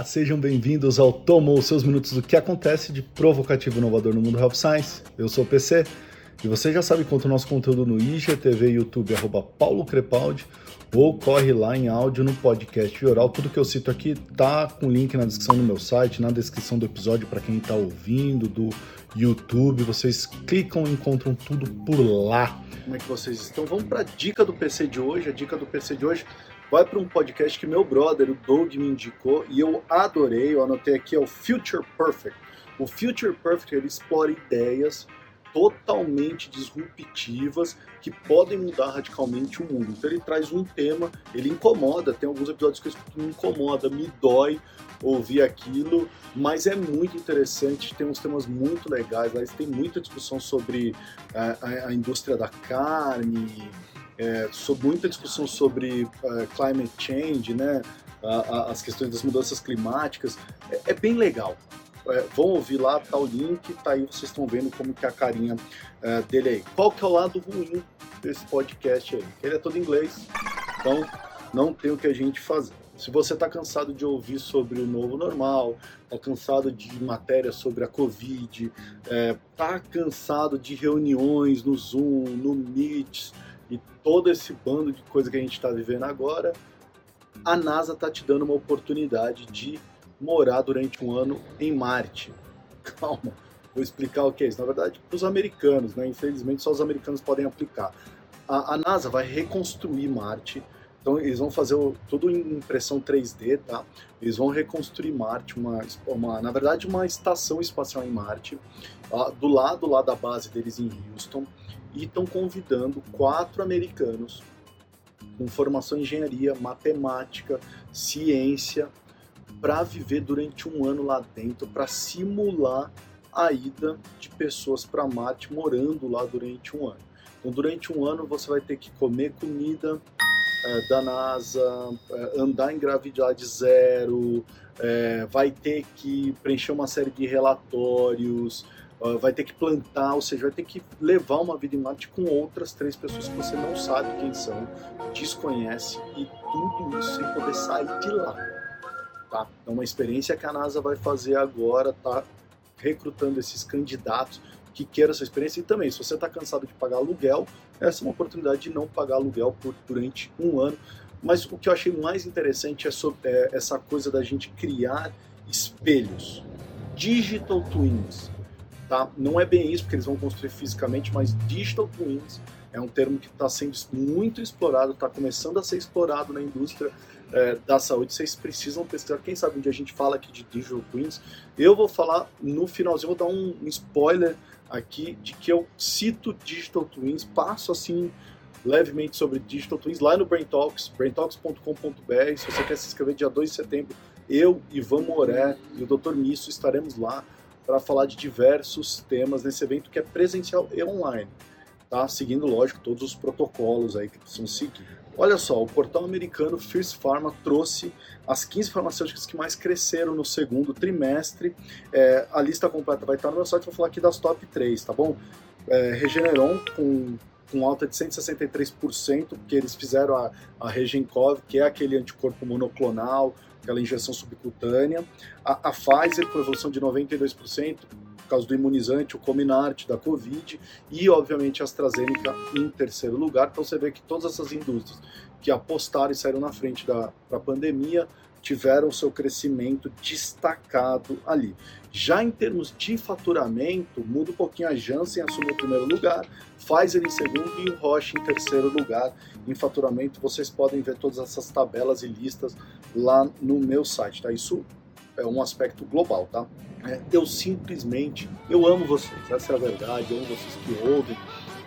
Olá, sejam bem-vindos ao Tomou seus minutos do que acontece de provocativo inovador no mundo Health Science. Eu sou o PC e você já sabe quanto o nosso conteúdo no IGTV YouTube, arroba Paulo Crepaldi, ou corre lá em áudio no podcast oral. Tudo que eu cito aqui tá com link na descrição do meu site, na descrição do episódio para quem está ouvindo, do YouTube. Vocês clicam e encontram tudo por lá. Como é que vocês estão? Vamos para a dica do PC de hoje. A dica do PC de hoje vai para um podcast que meu brother, o Doug, me indicou e eu adorei. Eu anotei aqui, é o Future Perfect. O Future Perfect ele explora ideias totalmente disruptivas que podem mudar radicalmente o mundo. Então ele traz um tema, ele incomoda, tem alguns episódios que me incomoda, me dói ouvir aquilo, mas é muito interessante, tem uns temas muito legais, lá tem muita discussão sobre a, a, a indústria da carne, é, sobre, muita discussão sobre uh, climate change, né? as questões das mudanças climáticas. É, é bem legal. É, vão ouvir lá, tá o link, tá aí, vocês estão vendo como que é a carinha uh, dele aí. Qual que é o lado ruim desse podcast aí? Ele é todo inglês, então não tem o que a gente fazer. Se você está cansado de ouvir sobre o novo normal, está cansado de matéria sobre a Covid, está é, cansado de reuniões no Zoom, no Meet, e todo esse bando de coisa que a gente está vivendo agora, a NASA está te dando uma oportunidade de morar durante um ano em Marte. Calma, vou explicar o que é isso. Na verdade, para os americanos, né? infelizmente só os americanos podem aplicar. A, a, NASA vai reconstruir Marte, então eles vão fazer o, tudo em impressão 3D, tá? Eles vão reconstruir Marte, uma, uma, na verdade uma estação espacial em Marte, do lado lá da base deles em Houston e estão convidando quatro americanos com formação em engenharia, matemática, ciência, para viver durante um ano lá dentro, para simular a ida de pessoas para Marte morando lá durante um ano. Então, durante um ano, você vai ter que comer comida é, da NASA, é, andar em gravidade zero, é, vai ter que preencher uma série de relatórios, uh, vai ter que plantar, ou seja, vai ter que levar uma vida em Marte com outras três pessoas que você não sabe quem são, desconhece e tudo isso sem poder sair de lá. Tá? É uma experiência que a NASA vai fazer agora, tá recrutando esses candidatos que queiram essa experiência e também, se você está cansado de pagar aluguel, essa é uma oportunidade de não pagar aluguel por, durante um ano. Mas o que eu achei mais interessante é, sobre, é essa coisa da gente criar espelhos, digital twins. Tá? Não é bem isso, porque eles vão construir fisicamente, mas digital twins é um termo que está sendo muito explorado, está começando a ser explorado na indústria é, da saúde. Vocês precisam pesquisar. Quem sabe um dia a gente fala aqui de digital twins. Eu vou falar no finalzinho, vou dar um spoiler aqui de que eu cito digital twins, passo assim levemente sobre digital twins lá no Brain Talks, braintalks.com.br. Se você quer se inscrever dia 2 de setembro, eu, Ivan Moré e o Dr. Misso estaremos lá para falar de diversos temas nesse evento que é presencial e online, tá? Seguindo, lógico, todos os protocolos aí que precisam seguir. Olha só, o portal americano First Pharma trouxe as 15 farmacêuticas que mais cresceram no segundo trimestre. É, a lista completa vai estar no meu site, vou falar aqui das top 3, tá bom? É, Regeneron com, com alta de 163%, porque eles fizeram a, a Regencov, que é aquele anticorpo monoclonal aquela injeção subcutânea. A, a Pfizer com evolução de 92%, por causa do imunizante, o Comirnaty da Covid, e obviamente a AstraZeneca em terceiro lugar. Então você vê que todas essas indústrias que apostaram e saíram na frente da, da pandemia tiveram seu crescimento destacado ali. Já em termos de faturamento, muda um pouquinho a Janssen assume o primeiro lugar, Pfizer em segundo e o Roche em terceiro lugar em faturamento. Vocês podem ver todas essas tabelas e listas lá no meu site, tá? Isso é um aspecto global, tá? É, eu simplesmente, eu amo vocês, essa é a verdade, eu amo vocês que ouvem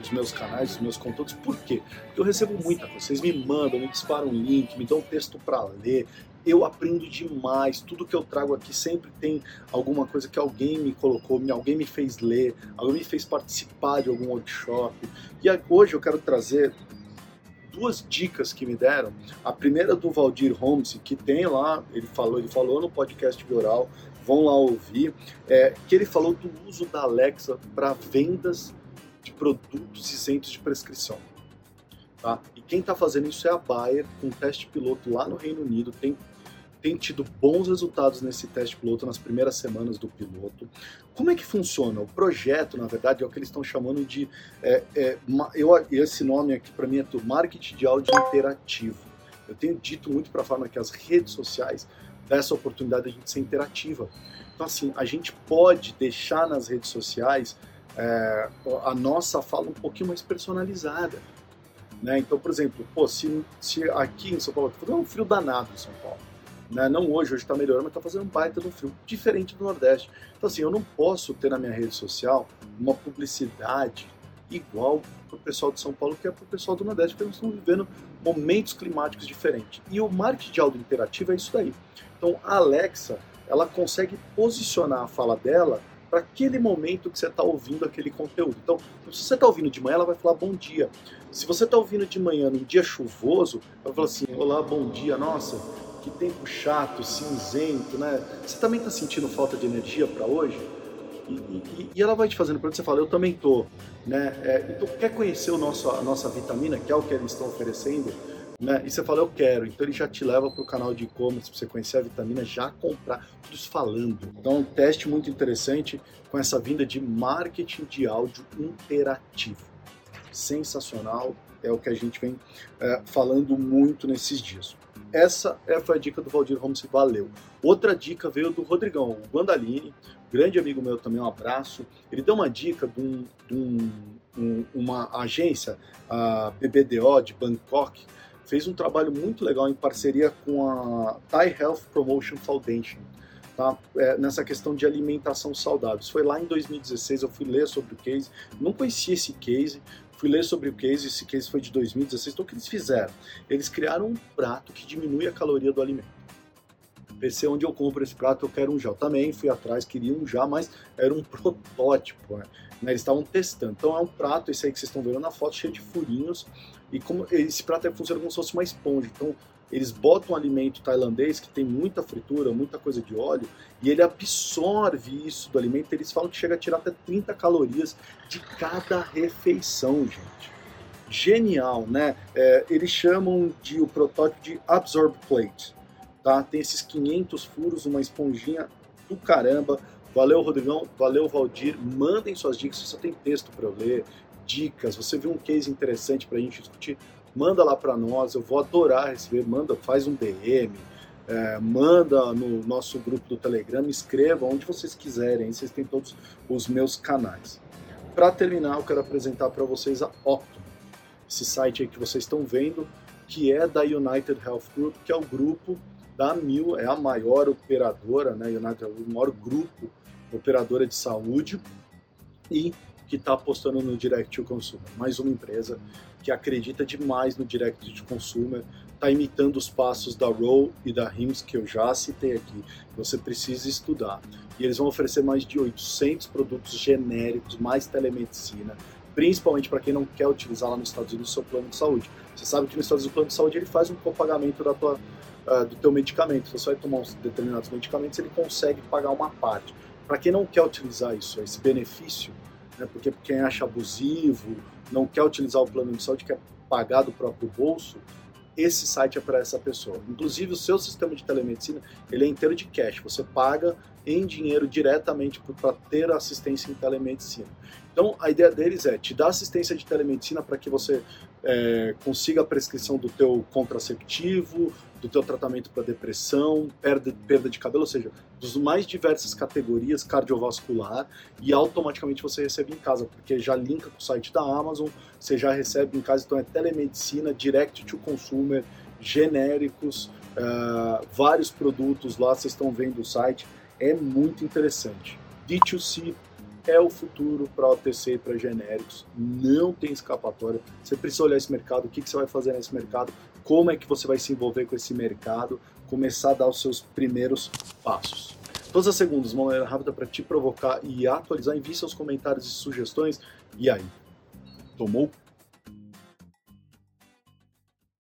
os meus canais, os meus conteúdos. Por quê? Porque eu recebo muita coisa. Vocês me mandam, me disparam um link, me dão um texto para ler, eu aprendo demais. Tudo que eu trago aqui sempre tem alguma coisa que alguém me colocou, alguém me fez ler, alguém me fez participar de algum workshop. E hoje eu quero trazer duas dicas que me deram. A primeira do Valdir Holmes, que tem lá, ele falou, ele falou no podcast Oral, vão lá ouvir, é, que ele falou do uso da Alexa para vendas de produtos isentos de prescrição. Tá? E quem está fazendo isso é a Bayer, com um teste piloto lá no Reino Unido, tem tem tido bons resultados nesse teste piloto nas primeiras semanas do piloto. Como é que funciona? O projeto, na verdade, é o que eles estão chamando de. É, é, eu, esse nome aqui para mim é do marketing de áudio interativo. Eu tenho dito muito para a forma que as redes sociais essa oportunidade de a gente ser interativa. Então, assim, a gente pode deixar nas redes sociais é, a nossa fala um pouquinho mais personalizada. Né? Então, por exemplo, pô, se, se aqui em São Paulo, tá um frio danado em São Paulo, né? Não hoje, hoje está melhorando, mas está fazendo um baita de um frio, diferente do Nordeste. Então, assim, eu não posso ter na minha rede social uma publicidade igual para o pessoal de São Paulo que é para o pessoal do Nordeste, porque nós estamos vivendo momentos climáticos diferentes. E o marketing de áudio interativo é isso daí. Então, a Alexa, ela consegue posicionar a fala dela para aquele momento que você está ouvindo aquele conteúdo. Então, se você está ouvindo de manhã, ela vai falar bom dia. Se você está ouvindo de manhã num dia chuvoso, ela vai falar assim: Olá, bom dia, nossa, que tempo chato, cinzento, né? Você também está sentindo falta de energia para hoje? E, e, e, ela vai te fazendo pergunta, você fala, eu também tô, né? É, então, quer conhecer o nosso, a nossa vitamina, que é o que eles estão oferecendo? Né? E você fala, eu quero. Então ele já te leva para o canal de e-commerce para você conhecer a vitamina, já comprar, tudo falando. Então é um teste muito interessante com essa vinda de marketing de áudio interativo. Sensacional, é o que a gente vem é, falando muito nesses dias. Essa é, foi a dica do Valdir Holmes, valeu. Outra dica veio do Rodrigão, o Guandalini, grande amigo meu também, um abraço. Ele deu uma dica de, um, de um, um, uma agência, a BBDO de Bangkok, fez um trabalho muito legal em parceria com a Thai Health Promotion Foundation. Tá? É, nessa questão de alimentação saudável. Isso foi lá em 2016, eu fui ler sobre o case, não conhecia esse case, fui ler sobre o case, esse case foi de 2016, então o que eles fizeram? Eles criaram um prato que diminui a caloria do alimento. PC onde eu compro esse prato, eu quero um já. Também fui atrás, queria um já, mas era um protótipo, né? Eles estavam testando. Então é um prato, esse aí que vocês estão vendo na foto, cheio de furinhos. E como esse prato é, funciona como se fosse uma esponja. Então eles botam um alimento tailandês que tem muita fritura, muita coisa de óleo, e ele absorve isso do alimento. Eles falam que chega a tirar até 30 calorias de cada refeição, gente. Genial, né? É, eles chamam de o protótipo de Absorb Plate. Tá? Tem esses 500 furos, uma esponjinha do caramba. Valeu, Rodrigão. Valeu, Valdir. Mandem suas dicas. Se você tem texto para eu ler, dicas, você viu um case interessante para a gente discutir, manda lá para nós. Eu vou adorar receber. Manda, faz um DM é, manda no nosso grupo do Telegram, escreva onde vocês quiserem, vocês têm todos os meus canais. Para terminar, eu quero apresentar para vocês a Optum, esse site aí que vocês estão vendo, que é da United Health Group, que é o grupo da Mil, é a maior operadora, né, United, o maior grupo operadora de saúde e que está apostando no Direct to Consumer. Mais uma empresa que acredita demais no Direct to Consumer, está imitando os passos da Row e da RIMS, que eu já citei aqui, você precisa estudar. E eles vão oferecer mais de 800 produtos genéricos, mais telemedicina, principalmente para quem não quer utilizar lá nos Estados Unidos o seu plano de saúde. Você sabe que nos Estados Unidos o plano de saúde ele faz um copagamento da tua, uh, do teu medicamento. Você vai tomar uns determinados medicamentos, ele consegue pagar uma parte. Para quem não quer utilizar isso, esse benefício, né, porque quem acha abusivo, não quer utilizar o plano de saúde, quer pagar do próprio bolso, esse site é para essa pessoa. Inclusive, o seu sistema de telemedicina ele é inteiro de cash. Você paga em dinheiro diretamente para ter assistência em telemedicina. Então, a ideia deles é te dar assistência de telemedicina para que você é, consiga a prescrição do teu contraceptivo, do teu tratamento para depressão, perda, perda de cabelo, ou seja, dos mais diversas categorias cardiovascular e automaticamente você recebe em casa, porque já linka com o site da Amazon, você já recebe em casa, então é telemedicina, direct to consumer, genéricos, uh, vários produtos lá, vocês estão vendo o site, é muito interessante. D2C é o futuro para OTC e para genéricos, não tem escapatória. Você precisa olhar esse mercado, o que, que você vai fazer nesse mercado, como é que você vai se envolver com esse mercado, começar a dar os seus primeiros passos. Todas as segundas, uma maneira rápida para te provocar e atualizar, envie seus comentários e sugestões. E aí, tomou